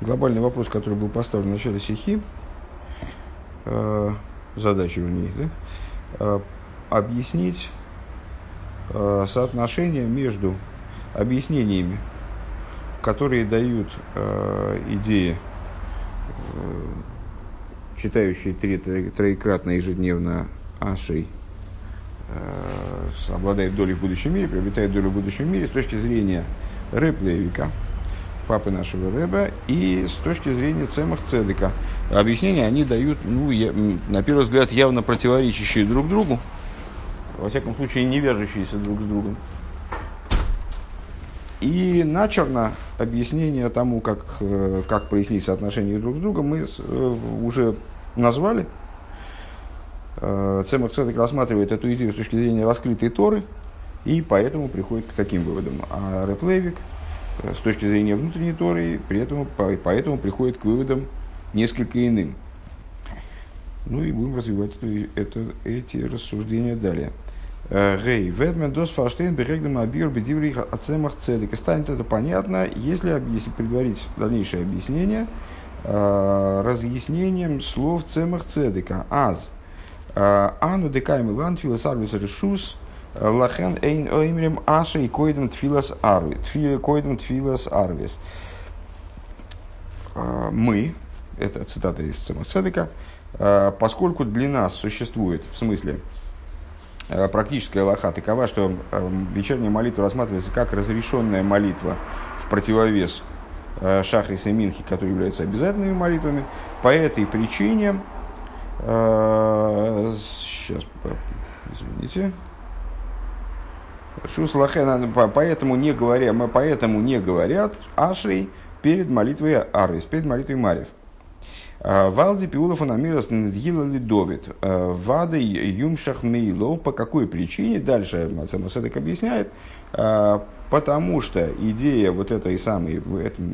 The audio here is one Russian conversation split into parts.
глобальный вопрос, который был поставлен в начале стихи, э, задача вернее, да, э, объяснить э, соотношение между объяснениями, которые дают э, идеи, э, читающие три, троекратно ежедневно Ашей, э, обладает долей в будущем мире, приобретает долю в будущем мире с точки зрения Рэп Левика, папы нашего Рэба, и с точки зрения Цемах Цедека. Объяснения они дают, ну, я, на первый взгляд, явно противоречащие друг другу, во всяком случае, не вяжущиеся друг с другом. И начерно объяснение тому, как, э, как прояснить соотношения друг с другом, мы э, уже назвали. Э, Цемах Цедек рассматривает эту идею с точки зрения раскрытой Торы, и поэтому приходит к таким выводам. А Реплевик с точки зрения внутренней Торы, при этом, поэтому приходит к выводам несколько иным. Ну и будем развивать это, эти рассуждения далее. Гей, ведмен дос фаштейн берегдем абир бедиврих ацемах цедек. И станет это понятно, если объяснить, предварить дальнейшее объяснение э, разъяснением слов цемах цедека. Аз. Э, ану декайм ланд филосарвис решус лахен эйн оймрем аша и койдем тфилас арвис. Койдем тфилас арвис. Э, мы, это цитата из цемах цедека, поскольку для нас существует, в смысле, Э, практическая лоха такова, что вечерняя молитва рассматривается как разрешенная молитва в противовес Шахрис и Минхи, которые являются обязательными молитвами. По этой причине, сейчас, извините, Шус Лахен, поэтому не, говоря, поэтому не говорят Ашей перед молитвой Арвис, перед молитвой Марьев. А, Валди Пиулов Анамирас Ндгила Лидовит. А, Вады Юмшах Мейло. По какой причине? Дальше Самосадок объясняет. А, потому что идея вот этой самой,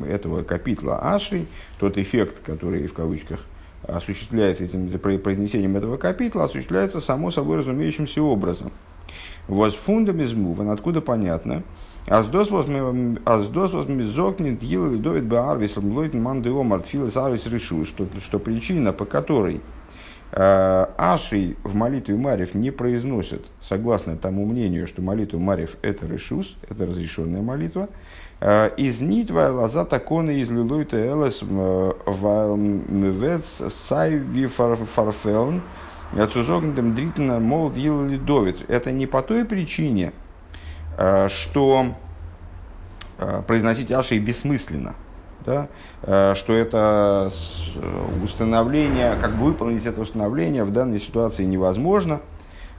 этого капитла Ашри, тот эффект, который в кавычках осуществляется этим произнесением этого капитла, осуществляется само собой разумеющимся образом. Вот фундамизму, откуда понятно, Аздос мизокнет гилу лидовит баарвис лойтен манды омар тфилес арвис решу, что, что причина, по которой э, Аши в молитве Марев не произносят, согласно тому мнению, что молитва Марев это решус, это разрешенная молитва, э, из нитва лаза такона из лилуйта элес э, валмвец сайви фарфелн, цузогнетем дритна мол лидовит. Это не по той причине, Э, что э, произносить ашей бессмысленно, да? Э, что это установление, как бы выполнить это установление в данной ситуации невозможно,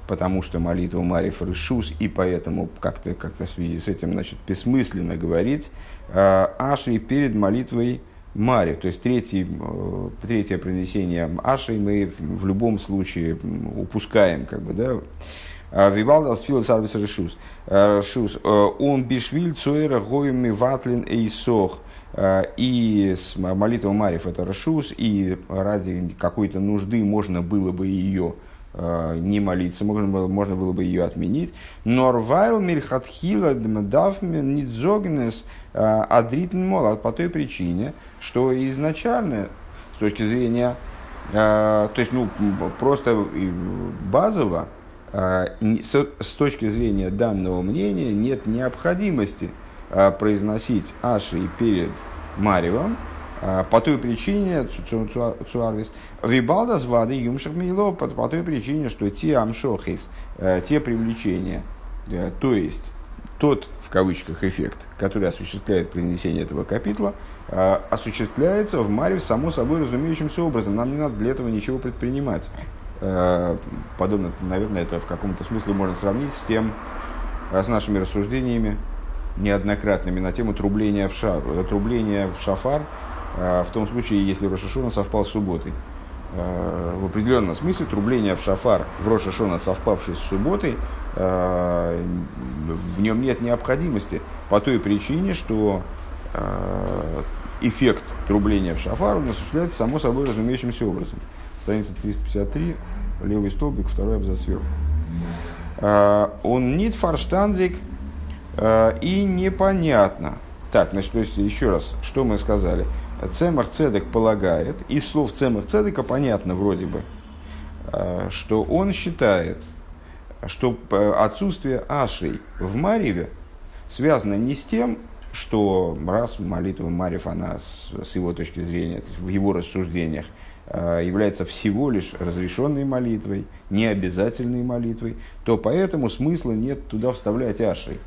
потому что молитва Мариф Решус, и поэтому как-то как в связи с этим значит, бессмысленно говорить Ашей перед молитвой Мари, то есть третий, третье принесение Ашей мы в любом случае упускаем, как бы, да, Э, Вивалдас филос арвис решус. Э, решус. Э, он бишвиль цуэра гоюми ватлин эйсох. И с молитвой Мариф это решус, и ради какой-то нужды можно было бы ее не молиться, можно было, можно было бы ее отменить. Норвайл мирхатхила дмдав нидзогнес адритн мол, по той причине, что изначально, с точки зрения, то есть, ну, просто базово, с точки зрения данного мнения нет необходимости произносить Аши перед Маривом, а, по той причине, Цуарвис, Вибалда с вады Юмшах Мейло, по, той причине, что те амшохис, те привлечения, то есть тот, в кавычках, эффект, который осуществляет произнесение этого капитла, осуществляется в Маре само собой разумеющимся образом. Нам не надо для этого ничего предпринимать. Э, подобно, наверное, это в каком-то смысле можно сравнить с тем, э, с нашими рассуждениями неоднократными на тему трубления в, шар, э, трубления в шафар, в том случае, если Рошашона совпал с субботой. В определенном смысле трубление в шафар в Рошашона, совпавший с субботой, в нем нет необходимости по той причине, что эффект трубления в шафар он осуществляется само собой разумеющимся образом страница 353, левый столбик, второй абзац сверху. А, он нит фарштанзик а, и непонятно. Так, значит, то есть еще раз, что мы сказали? Цемах Цедек полагает, из слов Цемах Цедека понятно вроде бы, э, что он считает, что отсутствие Ашей в Марьеве связано не с тем, что раз молитва Марьев, она с, его точки зрения, в его рассуждениях, э, является всего лишь разрешенной молитвой, не обязательной молитвой, то поэтому смысла нет туда вставлять Ашей.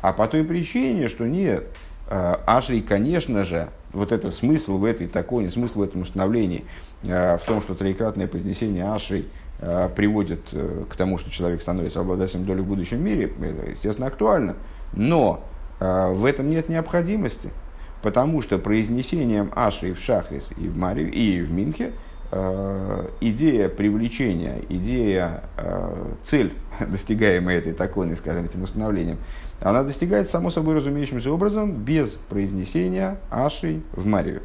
А по той причине, что нет, э, Ашей, конечно же, вот этот смысл в этой такой, смысл в этом установлении, э, в том, что троекратное произнесение Ашей э, приводит э, к тому, что человек становится обладателем доли в будущем мире, это, естественно, актуально. Но в этом нет необходимости, потому что произнесением Ашей в Шахрис и в Маре и в Минхе идея привлечения, идея, цель, достигаемая этой такой, скажем, этим установлением, она достигается само собой разумеющимся образом без произнесения аши в Марию.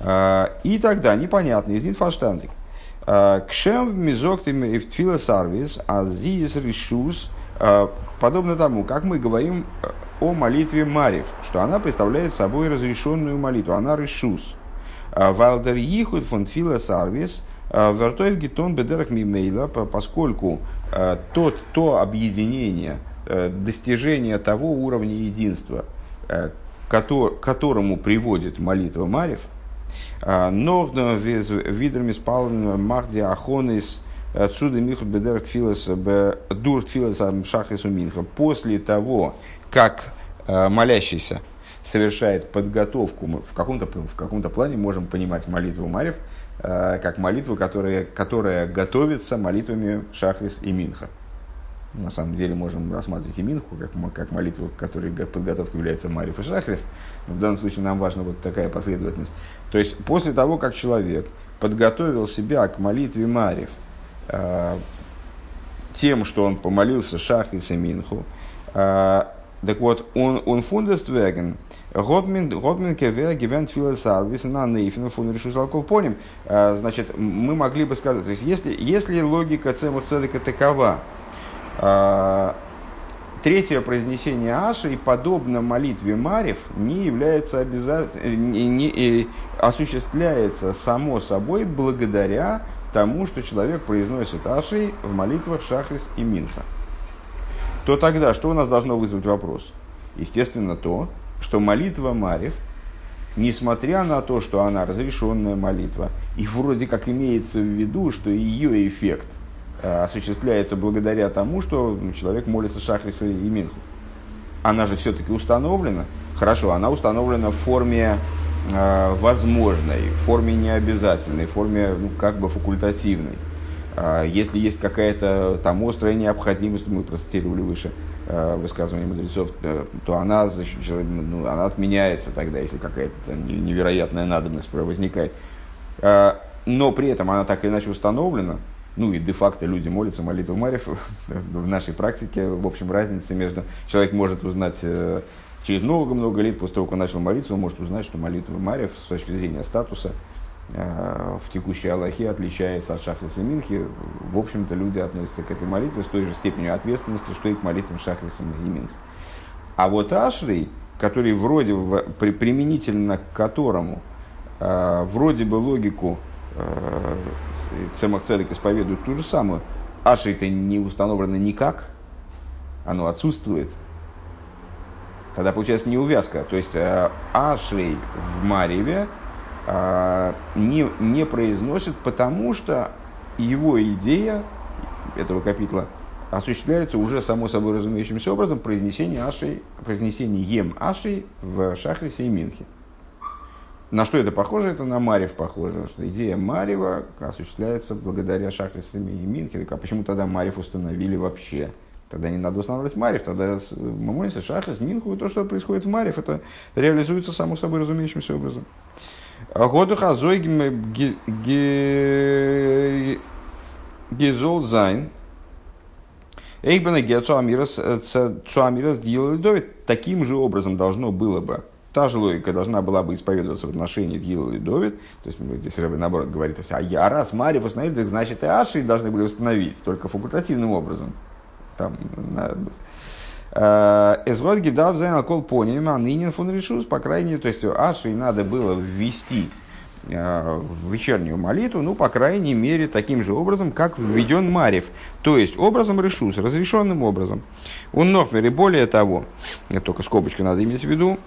А, и тогда непонятно, из Нитфаштандик. А, Кшем мизоктим и в сарвис, а зиис решус, а, подобно тому, как мы говорим о молитве Марив, что она представляет собой разрешенную молитву, она решус. Валдер Ихуд фон Тфила Сарвис, Вертоев Гитон Бедерах Мимейла, поскольку тот, то объединение, Э, достижение того уровня единства, э, к которому приводит молитва Марев, а, но видрами спал Махди Ахонис отсюда Михут Бедер Тфилас Дур Тфилас Шахису Минха. После того, как э, молящийся совершает подготовку, мы в каком-то, в каком-то плане можем понимать молитву Марев как молитву, которая, которая готовится молитвами Шахрис и Минха на самом деле можем рассматривать и Минху как, как молитву, которой подготовка является Мариф и Шахрис. В данном случае нам важна вот такая последовательность. То есть после того, как человек подготовил себя к молитве Мариф э, тем, что он помолился Шахрис и Минху, э, так вот, он, он фундествеген, Готмин кевер гивент филосарвис на нейфен фун решус поним. Э, значит, мы могли бы сказать, то есть, если, если логика цемах цедека такова, а, третье произнесение Аши, подобно молитве Марев, не является обязательным, не, не, осуществляется само собой благодаря тому, что человек произносит Аши в молитвах Шахрис и Минха. То тогда, что у нас должно вызвать вопрос? Естественно, то, что молитва Марев, несмотря на то, что она разрешенная молитва, и вроде как имеется в виду, что ее эффект Э, осуществляется благодаря тому, что человек молится Шахриса и Минху. Она же все-таки установлена. Хорошо, она установлена в форме э, возможной, в форме необязательной, в форме ну, как бы факультативной. Э, если есть какая-то там острая необходимость, мы процитировали выше э, высказывание мудрецов, э, то она, ну, она отменяется тогда, если какая-то невероятная надобность возникает. Э, но при этом она так или иначе установлена, ну и де-факто люди молятся молитву Марев. В нашей практике, в общем, разница между... Человек может узнать э, через много-много лет после того, как он начал молиться, он может узнать, что молитва Марев с точки зрения статуса э, в текущей Аллахе отличается от Шахриса Минхи. В общем-то, люди относятся к этой молитве с той же степенью ответственности, что и к молитвам Шахриса и Минхи. А вот Ашрей, который вроде, применительно к которому э, вроде бы логику Цемах Цедек исповедует ту же самую. Аши это не установлено никак, оно отсутствует. Тогда получается неувязка. То есть э, Ашей в Мареве э, не, не произносит, потому что его идея этого капитла осуществляется уже само собой разумеющимся образом произнесение Ашей, произнесение Ем Ашей в Шахрисе и Минхе. На что это похоже? Это на Марев похоже. Что идея Марева осуществляется благодаря Шахрисами и Минхе. А почему тогда Марев установили вообще? Тогда не надо устанавливать Марев, тогда мы молимся Шахрис, Минху, то, что происходит в Марев, это реализуется само собой разумеющимся образом. Годуха зойгим гезол зайн. Эйхбена геоцуамирас делали Таким же образом должно было бы Та же логика должна была бы исповедоваться в отношении Гила и Довид. То есть здесь Рэбби наоборот говорит, а я раз Мария установили, так значит и Аши должны были установить, только факультативным образом. Там, на, Эзгод гидав зайнал кол поним, а нынен фун решус, по крайней мере, то есть Ашей надо было ввести в вечернюю молитву, ну, по крайней мере, таким же образом, как введен Марев. То есть, образом решус, разрешенным образом. Он нохмер, более того, только скобочку надо иметь в виду,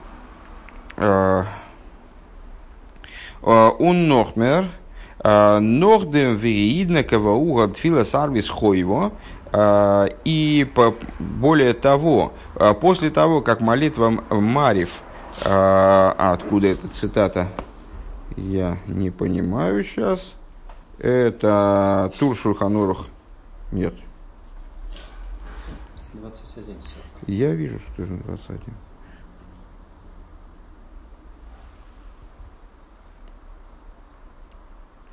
он нохмер, Нохдем вериидна кавауга тфила сарвис хойво. И более того, после того, как молитва Марив, а откуда эта цитата, я не понимаю сейчас, это Тур Шульханурух, нет. 21, Я вижу, что это 21.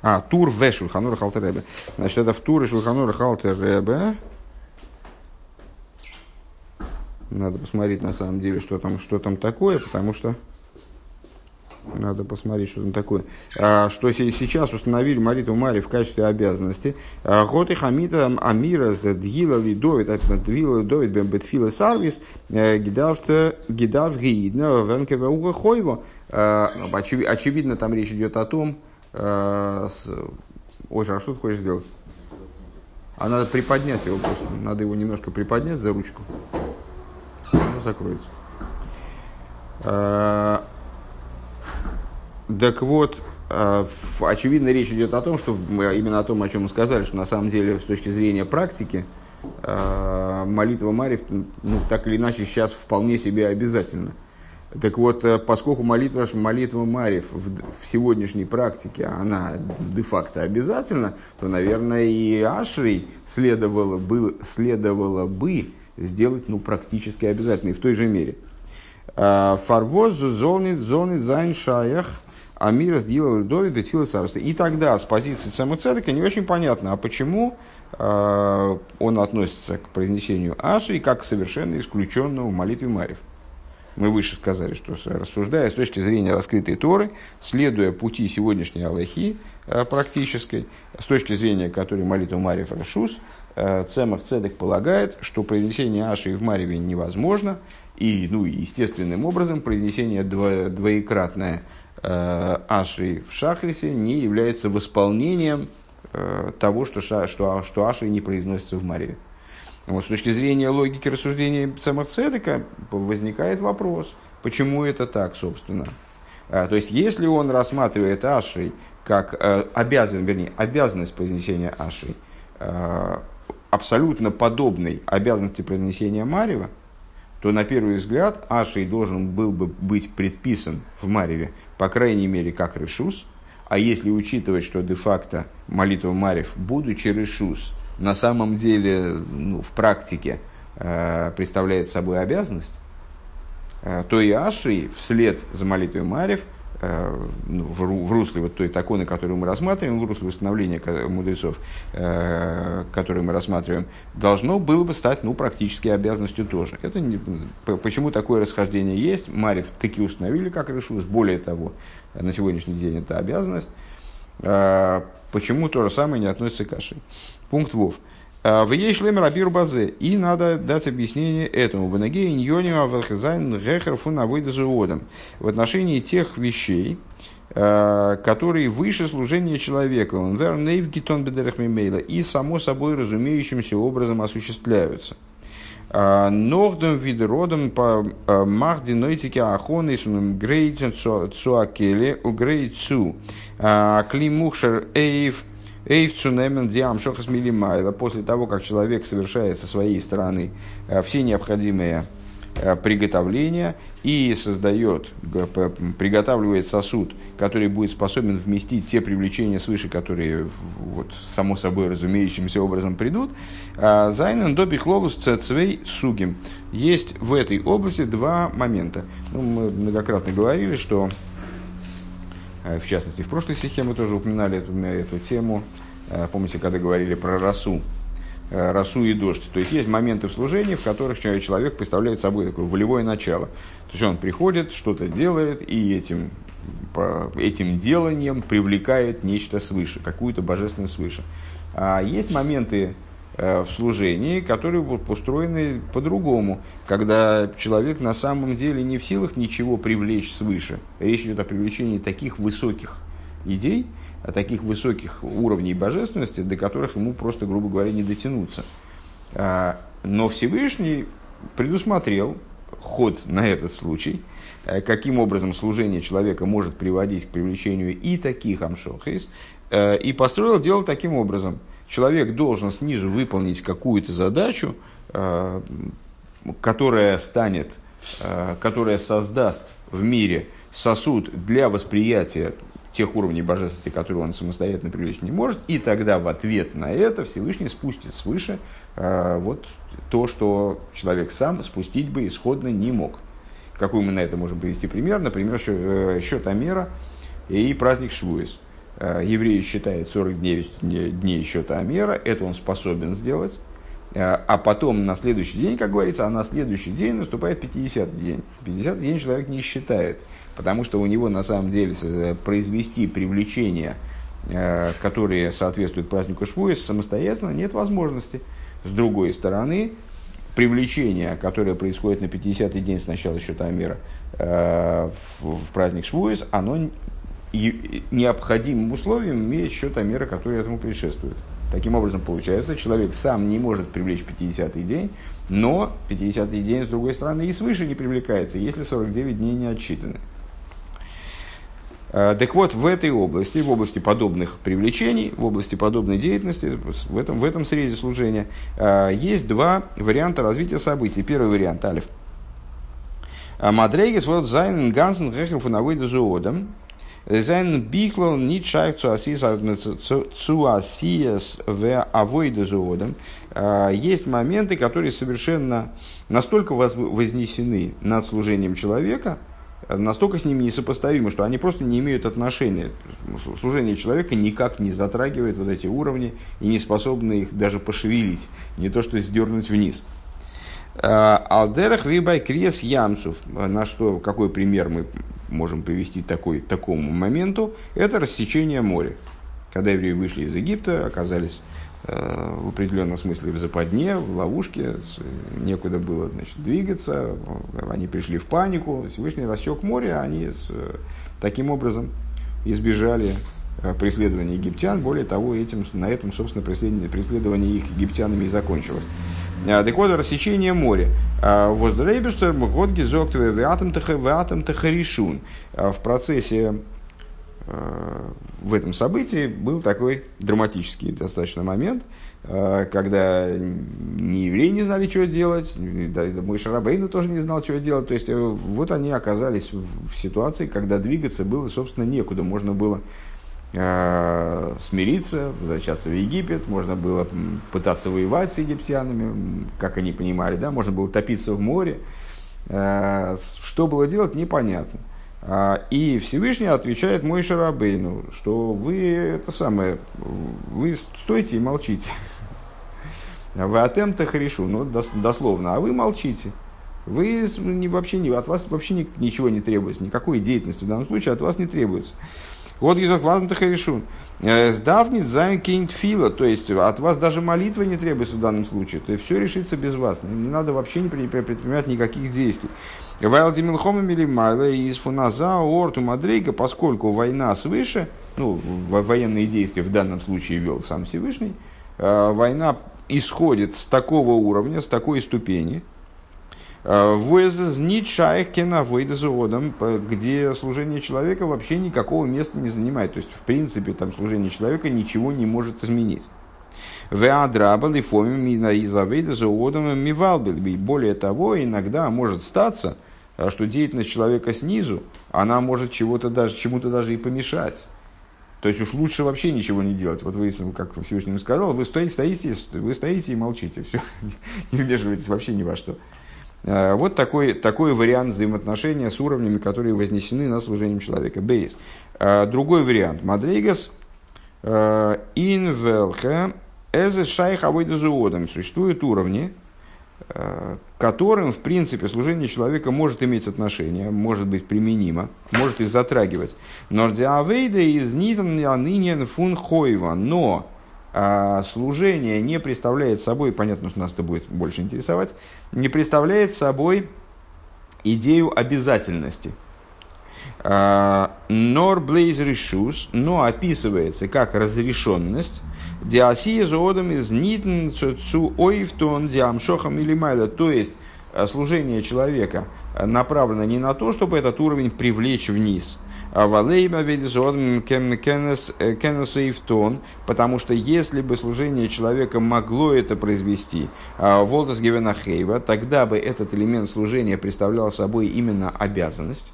А, тур в Шульханура Халтеребе. Значит, это в туре Шульханура Халтеребе. Надо посмотреть на самом деле, что там, что там такое, потому что надо посмотреть, что там такое. А, что сейчас установили молитву Мари в качестве обязанности. А, Год и хамита амира дгила лидовит, дгила лидовит бетфила сарвис, э, гидав гидна венкева уга. А, очевидно, там речь идет о том, с... Ой, а что ты хочешь сделать? А надо приподнять его просто. Надо его немножко приподнять за ручку. Оно закроется. Э, так вот, э, очевидно, речь идет о том, что именно о том, о чем мы сказали, что на самом деле с точки зрения практики молитва Марьев, ну, так или иначе, сейчас вполне себе обязательно. Так вот, э, поскольку молитва, молитва Марьев в, в сегодняшней практике, она де-факто обязательна, то, наверное, и Ашрей следовало бы, следовало бы сделать ну, практически обязательной в той же мере. А, Фарвоз зонит зонит зайн шаях Амир сделал Дови Бетфила царства. И тогда с позиции Цемуцедека не очень понятно, а почему э, он относится к произнесению Аши как к совершенно исключенному в молитве Марьев мы выше сказали, что рассуждая с точки зрения раскрытой Торы, следуя пути сегодняшней Аллахи э, практической, с точки зрения которой молитва Марьев Рашус, э, Цемах Цедек полагает, что произнесение Аши в Марьеве невозможно, и, ну, естественным образом произнесение дво, двоекратное э, Аши в Шахрисе не является восполнением того, что, что, что Аши не произносится в Марьеве. Вот, с точки зрения логики рассуждения Цемахцедека возникает вопрос, почему это так, собственно. А, то есть, если он рассматривает Ашей как э, обязан, вернее, обязанность произнесения Ашей, э, абсолютно подобной обязанности произнесения Марева, то на первый взгляд Ашей должен был бы быть предписан в Мареве, по крайней мере, как решус, а если учитывать, что де-факто молитва Марев, будучи решус, на самом деле ну, в практике э, представляет собой обязанность, э, то и Аши вслед за молитвой Марев э, ну, в, в русле вот той таконы, которую мы рассматриваем, в русле установления мудрецов, э, которые мы рассматриваем, должно было бы стать ну, практически обязанностью тоже. Это не, почему такое расхождение есть? Марев таки установили как решус. Более того, на сегодняшний день это обязанность. Э, почему то же самое не относится к Аши? Пункт Вов. «А, в ей шлем рабир базе. И надо дать объяснение этому. В ноге иньонима валхазайн гехер. В отношении тех вещей, а, которые выше служения человека. Он вер нейв гитон. И само собой разумеющимся образом осуществляются. А, Нордом видродом по махди нойтике ахоны сунем грейт цуакеле у грейт цу. Климухшер эйв Эйвцунемен диам шохас милимайла. После того, как человек совершает со своей стороны э, все необходимые э, приготовления и создает, приготавливает сосуд, который будет способен вместить те привлечения свыше, которые, вот, само собой разумеющимся образом придут. А, Зайнен доби хлолус цвей сугим. Есть в этой области два момента. Ну, мы многократно говорили, что Э, в частности, в прошлой стихе мы тоже упоминали эту, эту тему. Э, помните, когда говорили про росу, э, росу и дождь. То есть есть моменты в служении, в которых человек представляет собой такое волевое начало. То есть он приходит, что-то делает, и этим, этим деланием привлекает нечто свыше, какую-то божественность свыше. А есть моменты в служении, которые устроены по-другому, когда человек на самом деле не в силах ничего привлечь свыше. Речь идет о привлечении таких высоких идей, о таких высоких уровней божественности, до которых ему просто, грубо говоря, не дотянуться. А, но Всевышний предусмотрел ход на этот случай, э, каким образом служение человека может приводить к привлечению и таких амшохис, э, и построил дело таким образом. Человек должен снизу выполнить какую-то задачу, э, которая станет, которая создаст в мире сосуд для восприятия тех уровней божественности, которые он самостоятельно привлечь не может, и тогда в ответ на это Всевышний спустит свыше вот то, что человек сам спустить бы исходно не мог. Какой мы на это можем привести пример? Например, э, счет Амера и праздник Швуис. Э, евреи считают 49 дней счета Амера, это он способен сделать. Э, а потом на следующий день, как говорится, а на следующий день наступает 50 день. 50 день человек не считает, потому что у него на самом деле произвести привлечение, которые соответствуют празднику Швуис, самостоятельно нет возможности. С другой стороны, привлечение, которое происходит на 50-й день с начала счета мира э, в, в праздник Швуис, оно и, необходимым условием имеет счет мира, который этому предшествует. Таким образом, получается, человек сам не может привлечь 50-й день, но 50-й день, с другой стороны, и свыше не привлекается, если 49 дней не отчитаны. Э, так вот, в этой области, в области подобных привлечений, в области подобной деятельности, в этом, в этом срезе служения, э, есть два варианта развития событий. Первый вариант, алиф. «Э, Мадрейгес вот зайн гансен рехер фунавой дезуодом. Зайн бикло нит шайф цуасиес в авой дезуодом. Есть моменты, которые совершенно настолько вознесены над служением человека – настолько с ними несопоставимы, что они просто не имеют отношения. Служение человека никак не затрагивает вот эти уровни и не способны их даже пошевелить, не то что сдернуть вниз. А, Алдерах вибай крес ямцев. На что, какой пример мы можем привести такой, такому моменту? Это рассечение моря. Когда евреи вышли из Египта, оказались в определенном смысле в западне, в ловушке, некуда было значит, двигаться, они пришли в панику, Всевышний рассек море, они с, таким образом избежали э, преследования египтян, более того, этим, на этом, собственно, преследование, преследование их египтянами и закончилось. Э, так вот, рассечение моря. Воздрейбештер, год гизоктове, веатом тахаришун. В процессе в этом событии был такой драматический достаточно момент, э, когда ни евреи не знали, что делать, мой Шарабейну тоже не знал, что делать. То есть, э, вот они оказались в ситуации, когда двигаться было, собственно, некуда. Можно было э, смириться, возвращаться в Египет, можно было пытаться воевать с египтянами, как они понимали, да, можно было топиться в море. Что было делать, непонятно. А, и Всевышний отвечает мой Шарабейну, что вы это самое, вы стойте и молчите. Вы атем-то хрешу, ну дословно, а вы молчите. Вы не, вообще не, от вас вообще ни, ничего не требуется, никакой деятельности в данном случае от вас не требуется. האט געזאגט ואתם תחרישון. Э, ס'דארף ניט זיין קיין תפלה, то есть от вас даже молитвы не требуется в данном случае. То есть все решится без вас. Не надо вообще не предпринимать никаких действий. ווייל די מלחמה מלמעלה איז פון אזא ארט מדריגה, поскольку война свыше, ну, военные действия в данном случае вел сам Всевышний, э, война исходит с такого уровня, с такой ступени, где служение человека вообще никакого места не занимает. То есть, в принципе, там служение человека ничего не может изменить. Веадрабал и фомим и завейда заводом мивалбил. Более того, иногда может статься, что деятельность человека снизу, она может чего-то даже, чему-то даже и помешать. То есть уж лучше вообще ничего не делать. Вот вы, как Всевышний сказал, вы стоите, стоите, вы стоите и молчите. Все, не вмешиваетесь вообще ни во что. Э, вот такой, такой вариант взаимоотношения с уровнями, которые вознесены на служением человека. Бейс. Э, другой вариант. Мадрейгас э, инвелхе эзе шайх авойдазуодом. Существуют уровни, которым, в принципе, служение человека может иметь отношение, может быть применимо, может их затрагивать. Но из нитан фун хойва. Но а служение не представляет собой, понятно, что нас это будет больше интересовать, не представляет собой идею обязательности. Нор блейз решус, но описывается как разрешенность, диасия зоодом из нитн цу ойфтон диамшохам или майла, то есть э, служение человека направлено не на то, чтобы этот уровень привлечь вниз – а Валейма ведизон кенесейфтон, потому что если бы служение человека могло это произвести, а, Волтас Гевенахейва, тогда бы этот элемент служения представлял собой именно обязанность.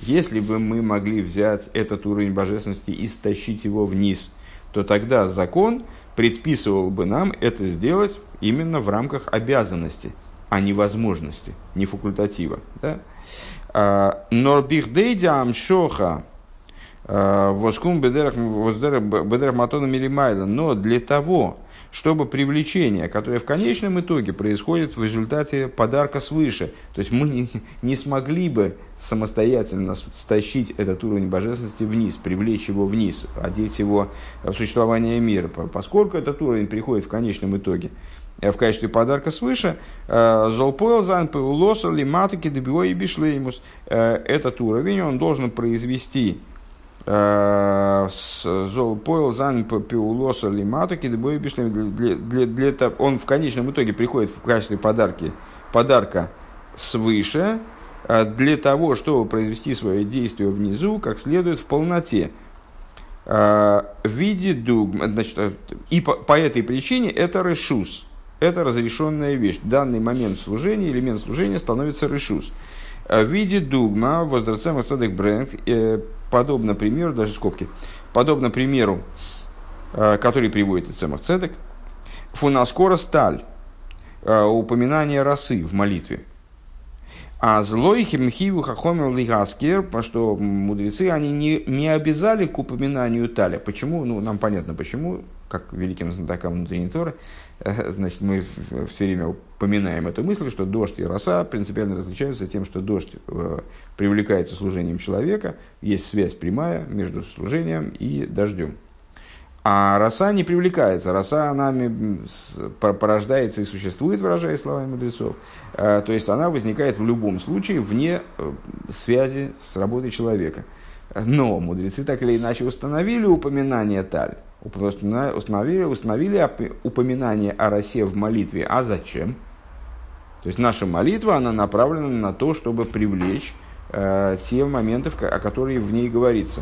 Если бы мы могли взять этот уровень божественности и стащить его вниз, то тогда закон предписывал бы нам это сделать именно в рамках обязанности, а не возможности, не факультатива. Да? Норбихдейдя амшоха воскум бедерах матона милимайла. Но для того, чтобы привлечение, которое в конечном итоге происходит в результате подарка свыше, то есть мы не, не смогли бы самостоятельно стащить этот уровень божественности вниз, привлечь его вниз, одеть его в существование мира, поскольку этот уровень приходит в конечном итоге Э, в качестве подарка свыше, э, Золпойл зан пеулоса лиматуки дебио и бишлеймус. Э, этот уровень он должен произвести Золпойл зан пеулоса лиматуки дебио и бишлеймус. Он в конечном итоге приходит в качестве подарки, подарка свыше, для того, чтобы произвести свое действие внизу, как следует в полноте. В виде дуг, значит, и по, по этой причине это решус это разрешенная вещь. В данный момент служения, элемент служения становится решус. Э, в виде дугма, воздрацем садек бренд, э, подобно примеру, даже скобки, подобно примеру, э, который приводит Ицемах Цедек, фунаскора сталь, упоминание росы в молитве. А злой химхиву хахомер лигаскер, что мудрецы, они не, не обязали к упоминанию таля. Почему? Ну, нам понятно почему, как великим знатокам внутренней Торы. Значит, мы все время упоминаем эту мысль, что дождь и роса принципиально различаются тем, что дождь э, привлекается служением человека, есть связь прямая между служением и дождем. А роса не привлекается, роса нами порождается и существует, выражая словами мудрецов. Э, то есть она возникает в любом случае вне э, связи с работой человека. Но мудрецы так или иначе установили упоминание таль установили, установили упоминание о росе в молитве. А зачем? То есть наша молитва, она направлена на то, чтобы привлечь э, те моменты, о которых в ней говорится.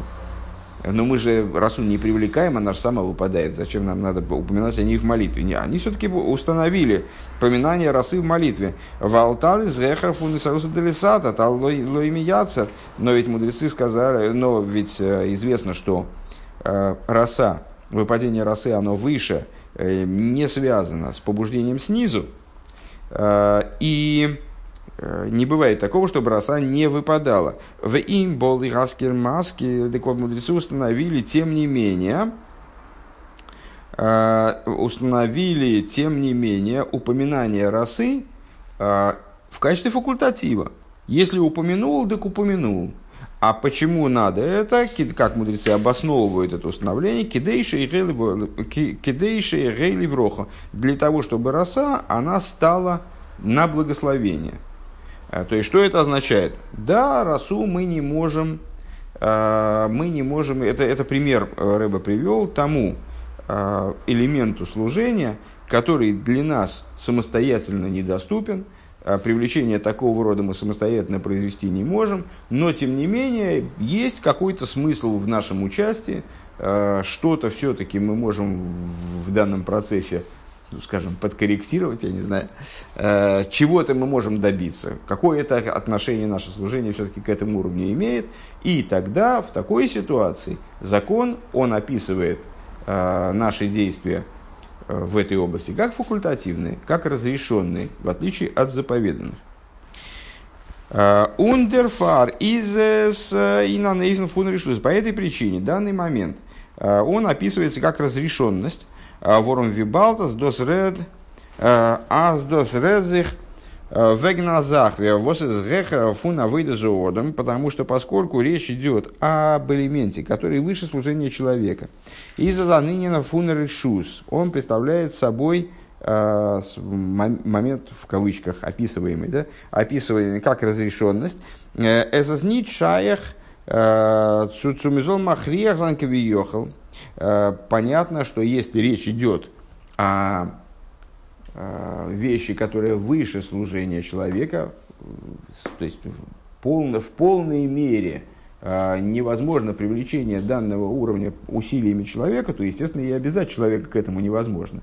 Но мы же росу не привлекаем, она же сама выпадает. Зачем нам надо упоминать о ней в молитве? Не, они все-таки установили поминание росы в молитве. Валтали зехар фунисаруса делисата, тал лоими яцер. Но ведь мудрецы сказали, но ведь э, известно, что э, роса, выпадение росы, оно выше, э, не связано с побуждением снизу. Э, и э, не бывает такого, чтобы роса не выпадала. В им бол и раскер маски, мудрецы установили, тем не менее, установили, тем не менее, упоминание росы в качестве факультатива. Если упомянул, так упомянул. А почему надо это? Как мудрецы обосновывают это установление? Кидейши и рейли вроха. Для того, чтобы роса, она стала на благословение. А, то есть, что это означает? Да, росу мы не можем, а, мы не можем, это, это пример э, Рэба привел тому а, элементу служения, который для нас самостоятельно недоступен – привлечение такого рода мы самостоятельно произвести не можем, но тем не менее есть какой-то смысл в нашем участии, а, что-то все-таки мы можем в данном процессе, ну, скажем, подкорректировать, я не знаю, а, чего-то мы можем добиться, какое это отношение наше служение все-таки к этому уровню имеет, и тогда в такой ситуации закон, он описывает наши действия в этой области, как факультативные, как разрешенные, в отличие от заповеданных. Ундерфар из инанейзен фунришлус. По этой причине данный момент э, он описывается как разрешенность. Э, ворум вибалтас дос ред аз дос редзих Вегназах, вос из гехера фуна выйда потому что поскольку речь идет об элементе, который выше служения человека, из-за занынина фуна решус, он представляет собой э, момент в кавычках описываемый, да, описываемый как разрешенность, эзазнит шаях цуцумизол махриях занкавиехал. Понятно, что если речь идет о Э, вещи, которые выше служения человека, то есть полно, в полной мере э, невозможно привлечение данного уровня усилиями человека, то, естественно, и обязать человека к этому невозможно.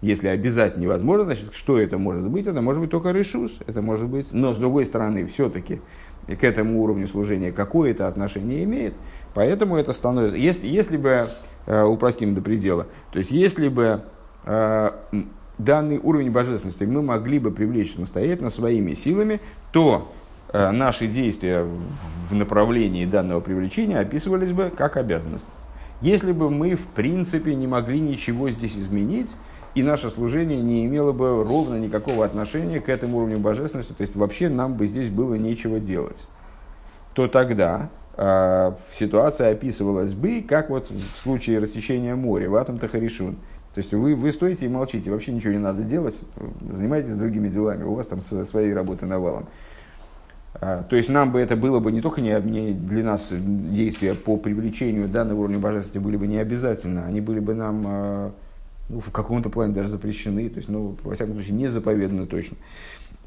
Если обязать невозможно, значит, что это может быть? Это может быть только решус, это может быть, но с другой стороны, все-таки к этому уровню служения какое-то отношение имеет, поэтому это становится, если, если бы, э, упростим до предела, то есть если бы данный уровень божественности мы могли бы привлечь самостоятельно своими силами, то э, наши действия в направлении данного привлечения описывались бы как обязанность. Если бы мы в принципе не могли ничего здесь изменить, и наше служение не имело бы ровно никакого отношения к этому уровню божественности, то есть вообще нам бы здесь было нечего делать, то тогда э, ситуация описывалась бы, как вот в случае рассечения моря, в атом Тахаришун – то есть вы, вы стоите и молчите, вообще ничего не надо делать, занимайтесь другими делами, у вас там своей работы навалом. А, то есть нам бы это было бы не только не, не для нас действия по привлечению данного уровня божественности были бы не обязательно, они были бы нам а, ну, в каком-то плане даже запрещены, то есть, ну, во всяком случае, не заповеданы точно.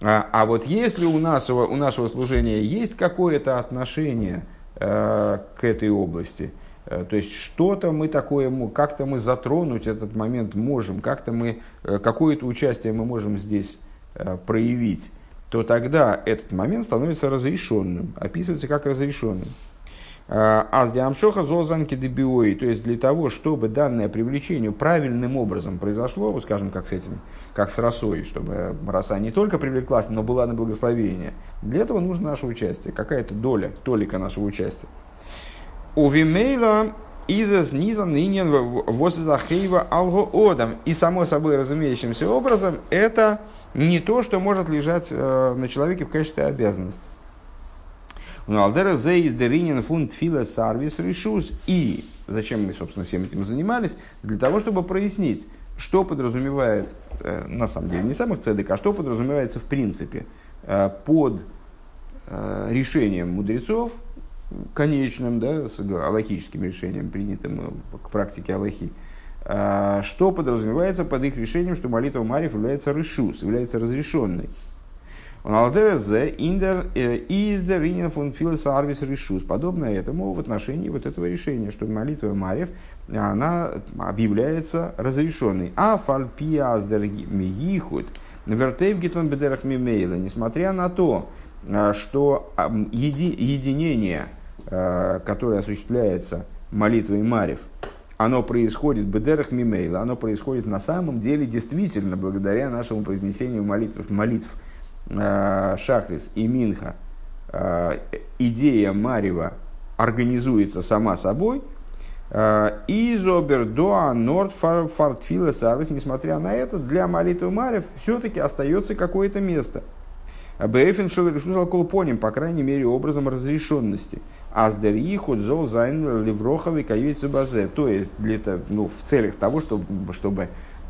А, а вот если у, нас, у нашего служения есть какое-то отношение э, к этой области – то есть что-то мы такое, как-то мы затронуть этот момент можем, как-то мы, э, какое-то участие мы можем здесь э, проявить, то тогда этот момент становится разрешенным, описывается как разрешенным. А с диамшоха зозанки дебиои, то есть для того, чтобы данное привлечение правильным образом произошло, вот скажем, как с этим, как с росой, чтобы роса не только привлеклась, но была на благословение, для этого нужно наше участие, какая-то доля, толика нашего участия. У Вимейла изас нидон нинен воззахейва алго одам. И само собой разумеющимся образом это не то, что может лежать э, на человеке в качестве обязанности. Но алдера зе из деринин фунт фила сарвис решус. И зачем мы, собственно, всем этим занимались? Для того, чтобы прояснить, что подразумевает, э, на самом деле, не самых цедек, а что подразумевается в принципе э, под решением мудрецов конечным, да, с аллахическим решением, принятым э, к практике аллахи, а, что подразумевается под их решением, что молитва Марьев является решус, является разрешенной. Э. Подобно этому в отношении вот этого решения, что молитва Марьев, она объявляется разрешенной. А фальпиаздер миихуд вертейв гитон бедерах мимейла. Несмотря на то, а, что еди, единение, которое осуществляется молитвой Марев, оно происходит бедерах мимейла, оно происходит на самом деле действительно благодаря нашему произнесению молитв, молитв а, Шахрис и Минха. Идея Марева организуется сама собой, Изобер доа норд фартфила сарвис, несмотря на это, для молитвы Марев все-таки остается какое-то место – באופן של רשות על כל פנים, по крайней мере, образом разрешенности. אז דער יחוד זאל זיין לברכה וכיוצא בזה. То есть, для, ну, в целях того, чтобы, чтобы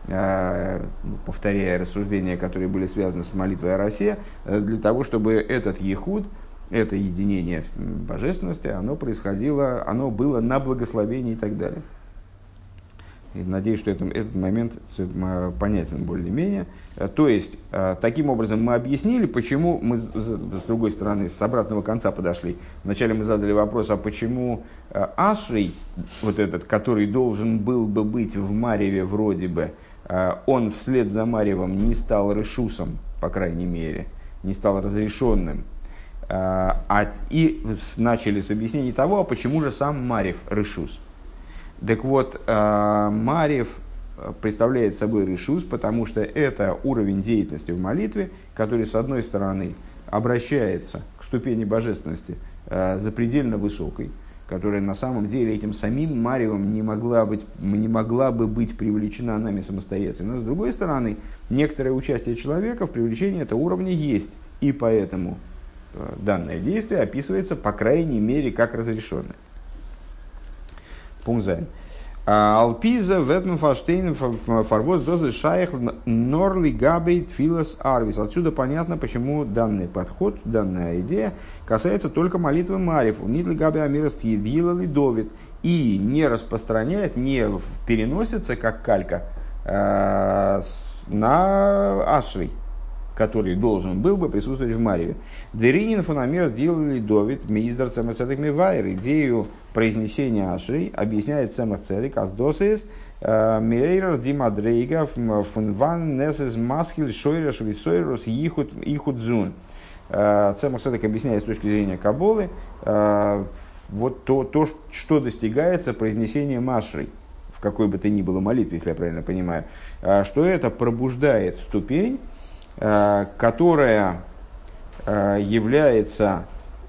э, ну, повторяя рассуждения, которые были связаны с молитвой о росе, э, для того, чтобы этот יחוד, это единение божественности, оно происходило, оно было на благословении и так далее. И надеюсь, что этот, этот момент понятен более-менее. Э, то есть, э, таким образом мы объяснили, почему мы, с другой стороны, с обратного конца подошли. Вначале мы задали вопрос, а почему э, Ашрий, вот этот, который должен был бы быть в Мареве вроде бы, он вслед за Маревом не стал решусом, по крайней мере, не стал разрешенным. А, и начали с объяснения того, а почему же сам Марев решус. Так вот, э, Марьев э, представляет собой решус, потому что это уровень деятельности в молитве, который, с одной стороны, обращается к ступени божественности э, запредельно высокой, которая на самом деле этим самим Маревом не могла, быть, не могла бы быть привлечена нами самостоятельно. Но с другой стороны, некоторое участие человека в привлечении этого уровня есть. И поэтому данное действие описывается, по крайней мере, как разрешенное. А, Алпиза ветмен фаштейн фарвоз дозы шайх норли габей филос арвис. Отсюда понятно, почему данный подход, данная идея касается только молитвы Марифу. Нитли габей амирас ли довид. И не распространяет, не переносится, как калька, э, на Ашри который должен был бы присутствовать в Марьеве. Деринин фунамир сделали Довид Миздар Цемацедек Мивайр. Идею произнесения Ашри объясняет Цемах Цедек Аздосис э, Мейрер Димадрейга Фунван Несес Маскиль Шойреш Висойрус Ихуд Зун. Э, Цемах Цедек объясняет с точки зрения Каболы э, вот то, то, что достигается произнесением Ашри в какой бы то ни было молитве, если я правильно понимаю, что это пробуждает ступень, которая э, является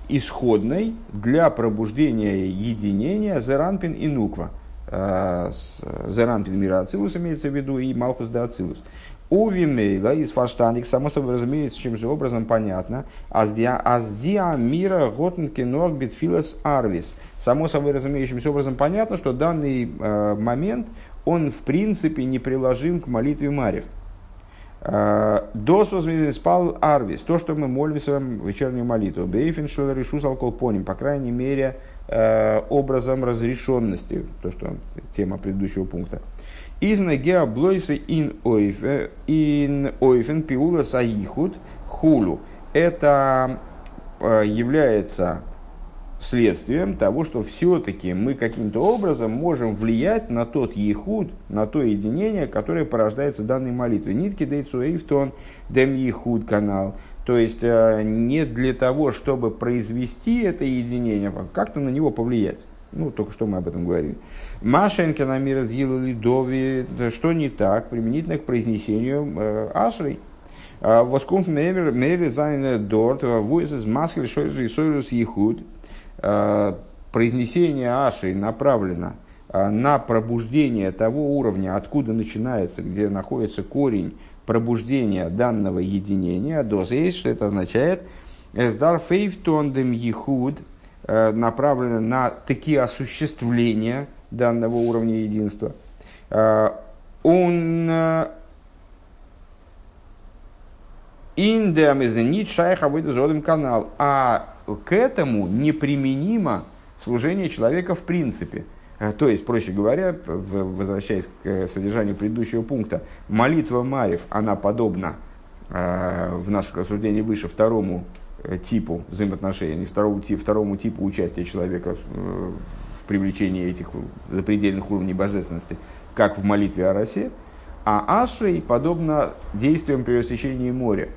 исходной для пробуждения единения Зеранпин и Нуква. Э, Зеранпин мира Ацилус имеется в виду и Малхус да Ацилус. У Вимейла из Фаштаник, само собой разумеется, чем же образом понятно, Аздиа мира Готенки Норд Битфилас Арвис. Само собой разумеющимся образом понятно, что данный э, момент, он в принципе не приложим к молитве Марьев. Досус спал арвис, то, что мы молимся в вечернюю молитву. Бейфеншел решу салколпоним, по крайней мере, э, образом разрешенности, то, что тема предыдущего пункта. Изна геоблойсы ин ойфен пиула саихут хулу. Это э, является следствием того, что все-таки мы каким-то образом можем влиять на тот ехуд, на то единение, которое порождается данной молитвой. Нитки дейцу эйфтон дем ехуд канал. То есть э, не для того, чтобы произвести это единение, а как-то на него повлиять. Ну, только что мы об этом говорили. Машенька на мир сделали дови, что не так, применительно к произнесению э, ашрей. А, Воскунф мейер мейер зайн дорт, вуэс из маски шойрус сойрус ехуд. Э, произнесение Аши направлено э, на пробуждение того уровня, откуда начинается, где находится корень пробуждения данного единения, доз. Есть, что это означает, эсдар фейфтондем ехуд, э, направлено на такие осуществления данного уровня единства. Он индем из нит шайха выйдет канал, а к этому неприменимо служение человека в принципе. Э, то есть, проще говоря, возвращаясь к содержанию предыдущего пункта, молитва Марев, она подобна э, в наших рассуждениях выше второму э, типу взаимоотношений, второму, второму типу участия человека в привлечении этих запредельных уровней божественности, как в молитве о росе, а Ашрей подобно действиям при рассечении моря.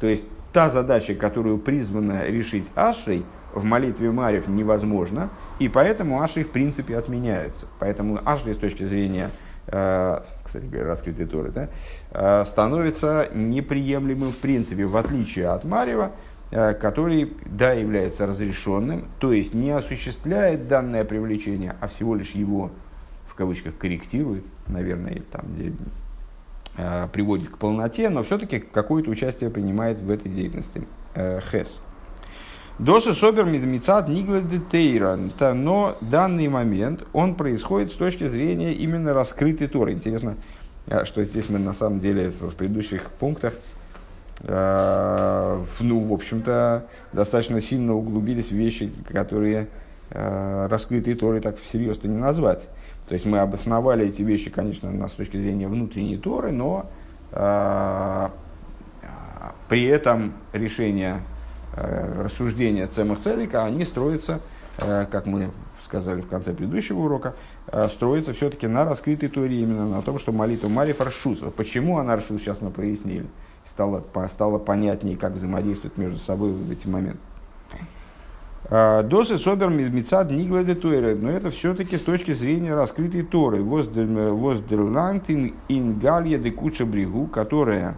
То есть та задача, которую призвана решить Ашей, в молитве Марев невозможно, и поэтому Ашей в принципе отменяется. Поэтому Ашей с точки зрения, э, кстати говоря, раскрытой Торы, да, э, становится неприемлемым в принципе, в отличие от Марева, э, который, да, является разрешенным, то есть не осуществляет данное привлечение, а всего лишь его, в кавычках, корректирует, наверное, там, где приводит к полноте, но все-таки какое-то участие принимает в этой деятельности э, Хес. Доша Собер Мидмицат Нигледетейра. Но данный момент, он происходит с точки зрения именно раскрытой Торы. Интересно, э, что здесь мы на самом деле в предыдущих пунктах ну, в общем-то, достаточно сильно углубились в вещи, которые раскрытые Торы так всерьез-то не назвать. То есть мы обосновали эти вещи, конечно, с точки зрения внутренней Торы, но э, при этом решения э, рассуждения Цемах Цедека, они строятся, э, как мы сказали в конце предыдущего урока, э, строятся все-таки на раскрытой Торе, именно на том, что молитва Мари Фаршус. Почему она Рашус, сейчас мы прояснили. Стало, стало понятнее, как взаимодействуют между собой в эти моменты. А, Досы собер мицад нигледе туэре. Но это все-таки с точки зрения раскрытой Торы. Воздерлант ин галья де куча бригу, которая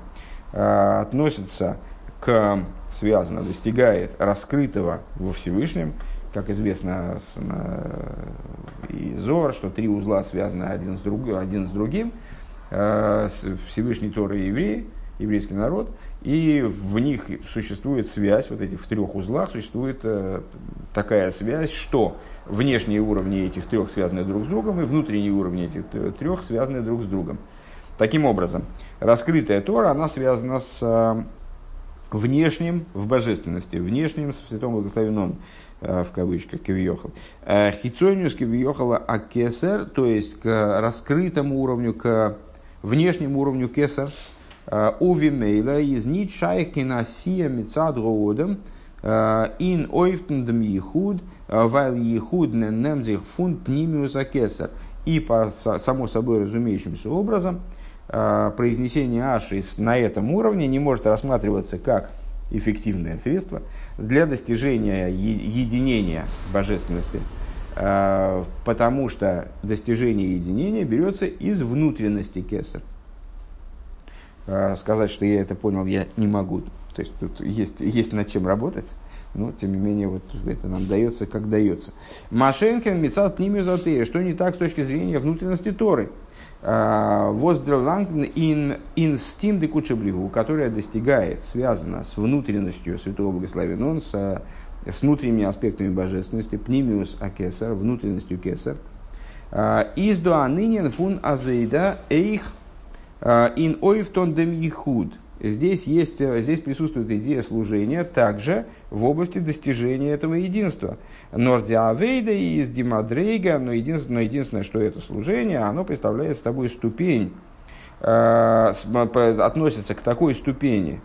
а, относится к, связано, достигает раскрытого во Всевышнем, как известно из Зор, что три узла связаны один с, друг, один с другим, Всевышний Тор и евреи, еврейский народ, и в них существует связь, вот этих в трех узлах существует такая связь, что внешние уровни этих трех связаны друг с другом, и внутренние уровни этих трех связаны друг с другом. Таким образом, раскрытая Тора, она связана с э, внешним в божественности, внешним в святом благословенном, э, в кавычках, кивьехал. Э, Хицониус кивьехала акесер, то есть к раскрытому уровню, к внешнему уровню кесар, увимейла из нитшайкина сия мецад роодом, ин ойфтендем ехуд, вайл ехуд немзих фун пнимиуса кесар. И по само собой разумеющимся образом – Э, произнесение аши на этом уровне не может рассматриваться как эффективное средство для достижения единения божественности, э, потому что достижение единения берется из внутренности кеса. Э, сказать, что я это понял, я не могу. То есть тут есть, есть над чем работать, но тем не менее вот это нам дается, как дается. Машенкин, Мецал, Пнимиузатея, что не так с точки зрения внутренности Торы – Воздерлангн ин инстим де кучебригу, которая достигает, связана с внутренностью Святого Благословения, он с, с внутренними аспектами божественности, пнимиус акесар, внутренностью кесар. Из дуанынен фун авейда эйх ин ойфтон дем ихуд. Здесь, есть, здесь присутствует идея служения также в области достижения этого единства – Нордиавейда из Димадрейга, но единственное, но единственное, что это служение, оно представляет с тобой ступень, э, относится к такой ступени,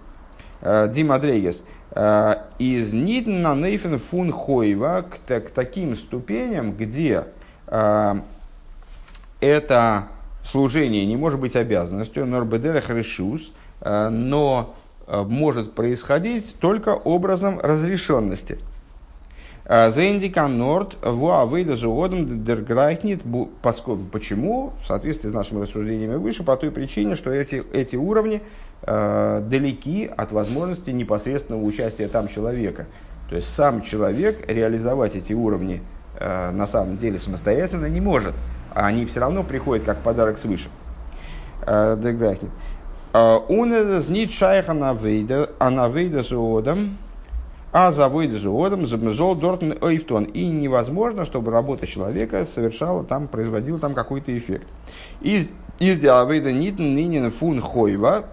э, Димадрейгес, э, из Нидна Нейфен фун Хойва к, к таким ступеням, где э, это служение не может быть обязанностью, Норбедера Хрешус, э, но э, может происходить только образом разрешенности. Э, Зендика Норд Вуавейда Зуодом Дерграйхнит, поскольку почему, в соответствии с нашими рассуждениями выше, по той причине, что эти, эти уровни э, далеки от возможности непосредственного участия там человека. То есть сам человек реализовать эти уровни э, на самом деле самостоятельно не может, они все равно приходят как подарок свыше. Э, Дерграйхнит. Э, Он знит шайха анавейда зуодом, а заводит заводом замезол дортн ойфтон. И невозможно, чтобы работа человека совершала там, производила там какой-то эффект. Из из диавейда нитн нинин фун хойва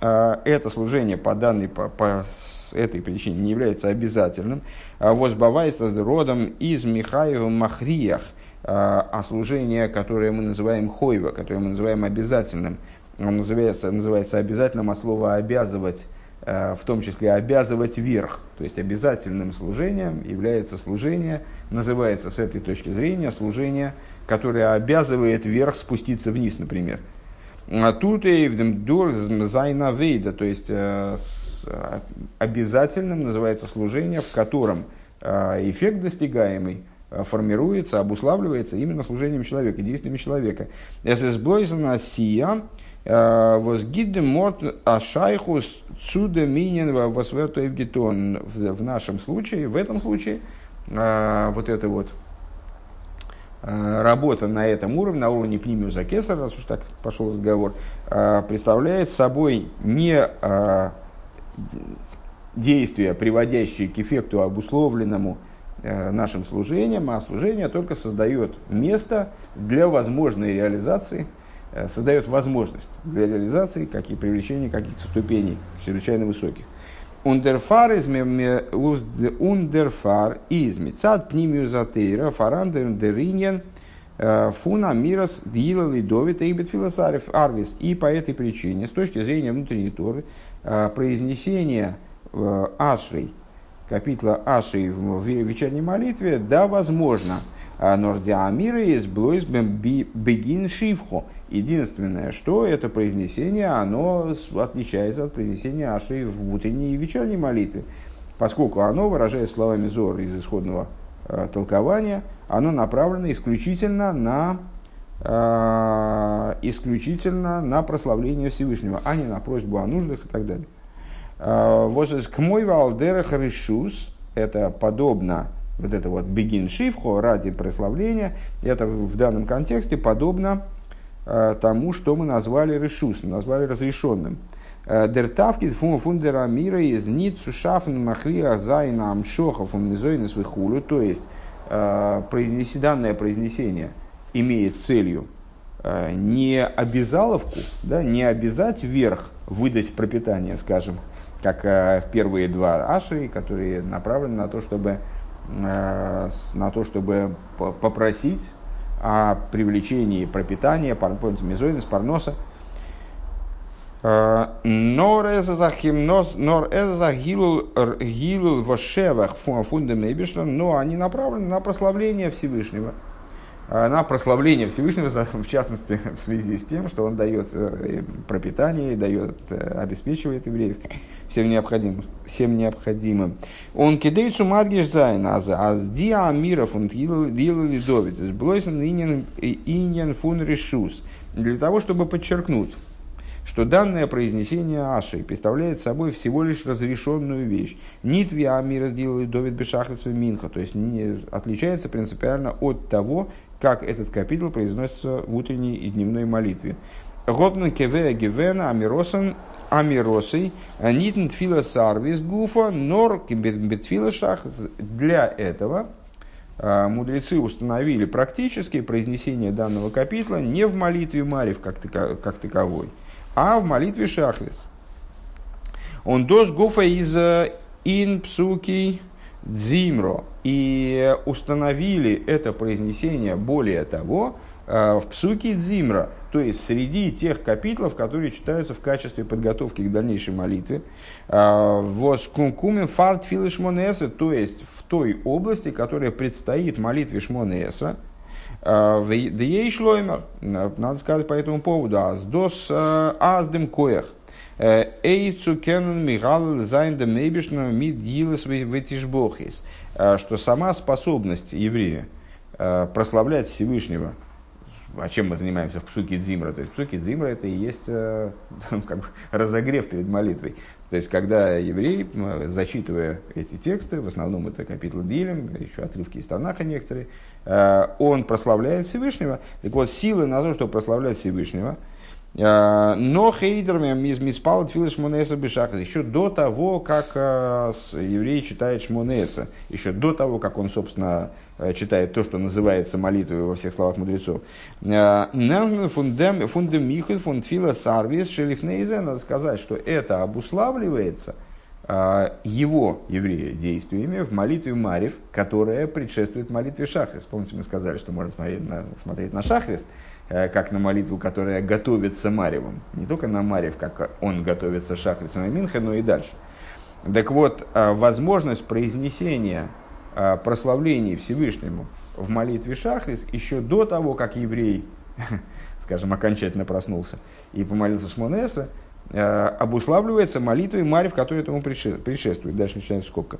а, это служение по данной по, по этой причине не является обязательным. А возбавайся родом из Михаева Махриях, а, а служение, которое мы называем хойва, которое мы называем обязательным, оно называется, называется обязательным от слова обязывать Э, в том числе обязывать верх. То есть обязательным служением является служение, называется с этой точки зрения служение, которое обязывает верх спуститься вниз, например. А тут зайна вейда, то есть э, э, обязательным называется служение, в котором эффект достигаемый формируется, обуславливается именно служением человека, действиями человека. Эсэс Блойзена Сия, Возгидде мот ашайхус цуда минин восверту евгетон. В нашем случае, в этом случае, а, вот это вот работа на этом уровне, на уровне пнимиуса кесара, раз уж так пошел разговор, представляет собой не действия, приводящие к эффекту обусловленному нашим служением, а служение только создает место для возможной реализации Э, создает возможность для реализации как и привлечения каких-то ступеней чрезвычайно высоких. Ундерфар из ундерфар из мецад пнимиузатейра фарандер дериньен э, фуна мирос дила лидовита и бетфилосарев арвис. И по этой причине, с точки зрения внутренней торы, э, произнесение ашрей, капитла ашрей в вечерней молитве, да, возможно – а Нордиамира из Блойс Бегин Шивхо. Единственное, что это произнесение, оно отличается от произнесения Аши в утренней и вечерней молитве, поскольку оно, выражаясь словами Зор из исходного э, толкования, оно направлено исключительно на э, исключительно на прославление Всевышнего, а не на просьбу о нуждах и так далее. Э, вот к мой валдера решус, это подобно вот это вот бегин шифхо ради прославления, это в данном контексте подобно э, тому, что мы назвали решус, назвали разрешенным. Дертавки фундера мира из ницу шафн махрия зайна амшоха фунмизойна свихулю, то есть произнеси, данное произнесение имеет целью не обязаловку, да, не обязать вверх выдать пропитание, скажем, как в первые два аши, которые направлены на то, чтобы Э, на то, чтобы попросить о привлечении пропитания, мезоидес, парноса. Э, нор эза гилул вошевах фундамебишна, но они направлены на прославление Всевышнего. Э, на прославление Всевышнего, в частности, в связи с тем, что он дает пропитание, дает, обеспечивает евреев всем необходимым. Всем необходимым. Он кидает сумадгиш зайна, а диа миров он делали довид. Сблойсен иньян фун решус. Для того, чтобы подчеркнуть, что данное произнесение Аши представляет собой всего лишь разрешенную вещь. Нитви Амира сделали Довид Бешахрис Минха, то есть не, отличается принципиально от того, как этот капитул произносится в утренней и дневной молитве. Гопнен кеве гивена амиросан амиросой, нитн тфила сарвис гуфа, нор бетфила шах. Для этого а, мудрецы установили практически произнесение данного капитла не в молитве Марив как, как таковой, а в молитве Шахрис. Он дос гуфа из э, ин псуки дзимро. И установили это произнесение более того, Э, в псуке Дзимра, то есть среди тех капитлов, которые читаются в качестве подготовки к дальнейшей молитве. Э, Воскункумен фарт филишмонеса, то есть в той области, которая предстоит молитве Шмонеса, э, Дей шлоймер, надо сказать по этому поводу, аздос аздем коях, Эйцу кенен мигал зайн мид гилес ветишбохис, что сама способность еврея прославлять Всевышнего а чем мы занимаемся в Псуке Дзимра? То есть Псуке Дзимра это и есть э, как бы разогрев перед молитвой. То есть, когда еврей, зачитывая эти тексты, в основном это капитул Дилем, еще отрывки из Танаха некоторые, э, он прославляет Всевышнего. Так вот, силы на то, чтобы прославлять Всевышнего, э, но хейдерами из миспал тфилы шмонеса бешаха. Еще до того, как еврей читает шмонеса, еще до того, как он, собственно, Э, читает то, что называется молитвой во всех словах мудрецов. Э, фундем михель фундфила сарвис шелифнейзе. Надо сказать, что это обуславливается э, его, еврея, действиями в молитве Марив, которая предшествует молитве Шахрис. Помните, мы сказали, что можно смотреть на, смотреть на Шахрис, как на молитву, которая готовится Маревом. Не только на Марев, как он готовится Шахрисом и Минха, но и дальше. Так вот, возможность произнесения Э, прославлении Всевышнему в молитве Шахрис еще до того, как еврей, скажем, окончательно проснулся и помолился Шмонеса, э, обуславливается молитвой Марив, которая этому предшествует. Дальше начинается скобка.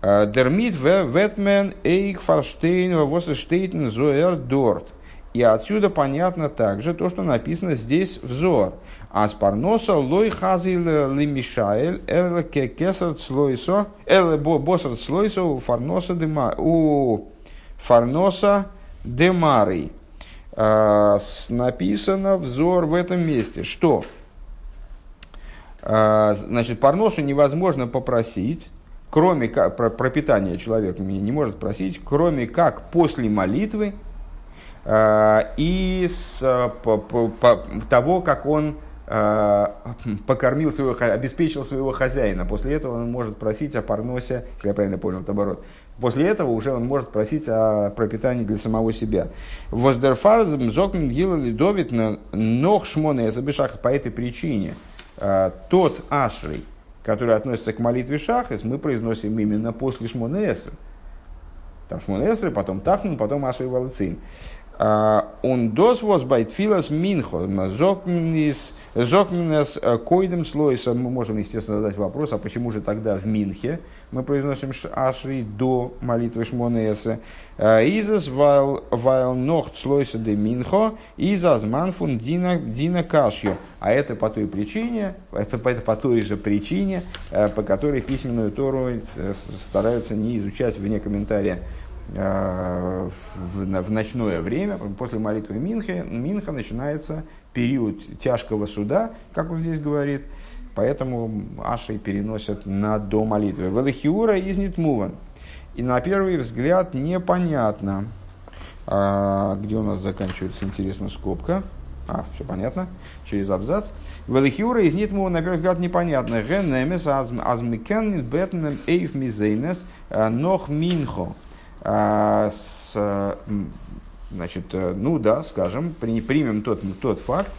Э, Дермит ветмен эйх фарштейн восештейтен зоэр дорт. И отсюда понятно также то, что написано здесь взор. А с парноса лой хазил ли мишаэль эл кесар слойсо эл босар слойсо у фарноса дема у фарноса демарий. А, написано взор в этом месте, что а, значит, парносу невозможно попросить, кроме как пропитания человек не может просить, кроме как после молитвы и с э, по, по, по, того, как он э, покормил своего, обеспечил своего хозяина. После этого он может просить о парносе, если я правильно понял, наоборот. После этого уже он может просить о пропитании для самого себя. Воздерфарзм зокн гилали довид нох шмоне забешах по этой причине. Тот ашрий, который относится к молитве шахрис, мы произносим именно после шмонеса. Там шмонесры, потом тахнун, потом ашрий валцин. Он дос воз байтфилас минхо, зокминес койдем слойса. Мы можем, естественно, задать вопрос, а почему же тогда в Минхе, мы произносим ашри до молитвы Шмонеса. Изас вайл вайл нох слойса де минхо, изас манфун дина, дина кашью. А это по той причине, это, это по той же причине, по которой письменную Тору стараются не изучать вне комментария в, в ночное время, после молитвы Минха, Минха начинается период тяжкого суда, как он здесь говорит, поэтому Ашей переносят на до молитвы. Велихиура из Нитмуван. И на первый взгляд непонятно, а, где у нас заканчивается, интересно, скобка. А, все понятно, через абзац. Велихиура из Нитмува, на первый взгляд, непонятно. Ген немес азмикен бетнем эйв мизейнес а, нох минхо. А, с, значит, э, ну да, скажем, примем тот, тот факт,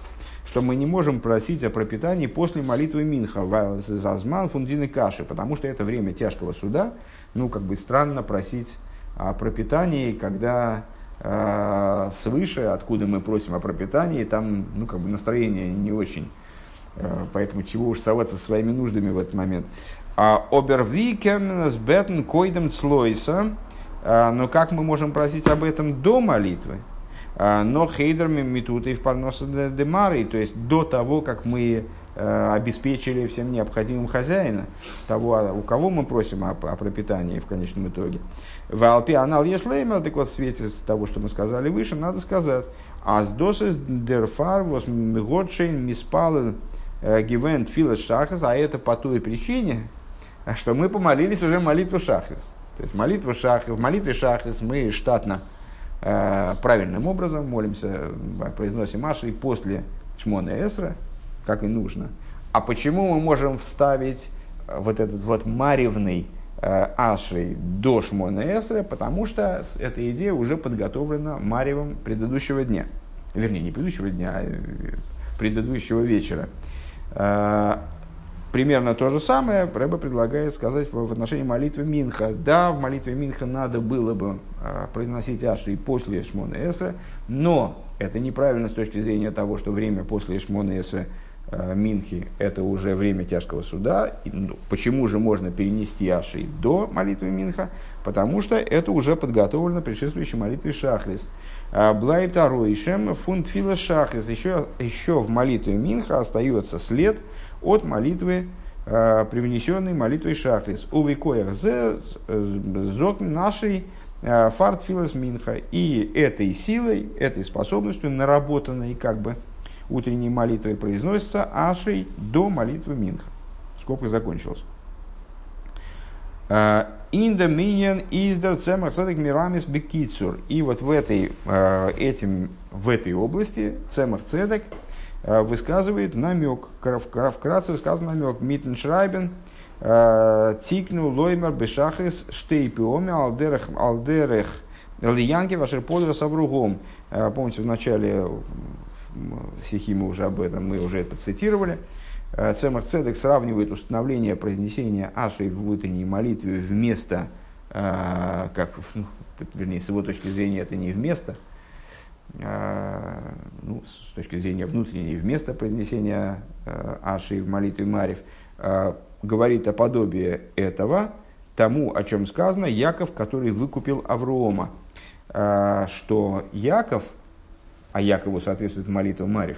что мы не можем просить о пропитании после молитвы Минха, зазман фундины каши, потому что это время тяжкого суда, ну, как бы странно просить о пропитании, когда э, свыше, откуда мы просим о пропитании, там, ну, как бы настроение не очень, э, поэтому чего уж соваться со своими нуждами в этот момент. А обервикем с бетн койдем слойса, а, но как мы можем просить об этом до молитвы? А, но хейдерами метуты в парноса демары, то есть до того, как мы а, обеспечили всем необходимым хозяина, того, у кого мы просим о, о пропитании в конечном итоге. В Алпи анал ешлеймер, так вот в свете того, что мы сказали выше, надо сказать, аз досес дерфар вос миготшейн миспален э, гивент филас шахас, а это по той причине, что мы помолились уже молитву шахас. То есть молитва шах, в молитве шахрис мы штатно э, правильным образом молимся, э, произносим Аши после Шмона Эсра, как и нужно. А почему мы можем вставить э, вот этот вот маревный э, Ашей до Шмона Эсра? Потому что эта идея уже подготовлена маревом предыдущего дня. Вернее, не предыдущего дня, а э, предыдущего вечера. Примерно то же самое Рэба предлагает сказать в отношении молитвы Минха. Да, в молитве Минха надо было бы а, произносить Аши и после Шмона Эса, но это неправильно с точки зрения того, что время после Шмона Эса Минхи – это уже время тяжкого суда. И, ну, почему же можно перенести Аши до молитвы Минха? Потому что это уже подготовлено предшествующей молитвой Шахрис. А, Блайб Тароишем фунт фила Шахрис. Еще, еще в молитве Минха остается след – от молитвы, э, привнесенной молитвой Шахрис. Увекоях зок нашей э, фарт филос минха. И этой силой, этой способностью, наработанной как бы утренней молитвой, произносится ашей до молитвы минха. Скобка закончилась. Инда миньян издер цемах цедек мирамис бекицур. И вот в этой, э, этим, в этой области цемах цедек – Э, высказывает намек, вкратце высказывает намек, Миттеншрайбен, э, Тикну Лоймер Бешахрис Штейпиоми Алдерех Алдерех Лиянки Вашер Подра Савругом. Э, помните, в начале стихи мы уже об этом, мы уже это цитировали. Цемах Цедек сравнивает установление произнесения Ашей в утренней молитве вместо, как, ну, вернее, с его точки зрения это не вместо, Э, ну, с точки зрения внутренней, вместо произнесения э, Аши в молитве Марев, э, говорит о подобии этого тому, о чем сказано, Яков, который выкупил Аврома. Что Яков, а Якову соответствует молитва Марев,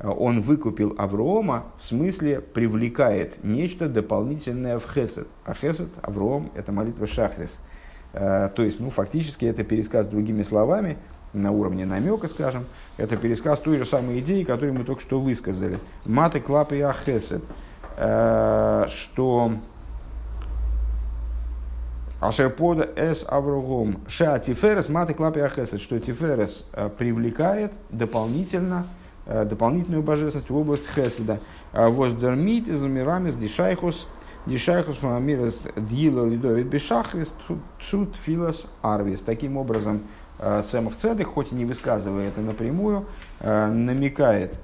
он выкупил Аврома, в смысле привлекает нечто дополнительное в Хесед. А Хесед, Авром, это молитва Шахрис. То есть, ну, фактически это пересказ другими словами – на уровне намека, скажем, это пересказ той же самой идеи, которую мы только что высказали. Маты клапы и ахесет, э, что Ашерпода эс авругом ша тиферес маты клапи ахесет, что тиферес э, привлекает дополнительно э, дополнительную божественность в область хеседа. Воздермит из мирамис дишайхус дишайхус фамирес дила лидовит бешахрис цут филос арвис. Таким образом, Цемах Цедек, хоть и не высказывая это напрямую, э, намекает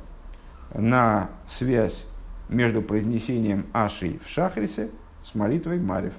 на связь между произнесением Аши в Шахрисе с молитвой Марев.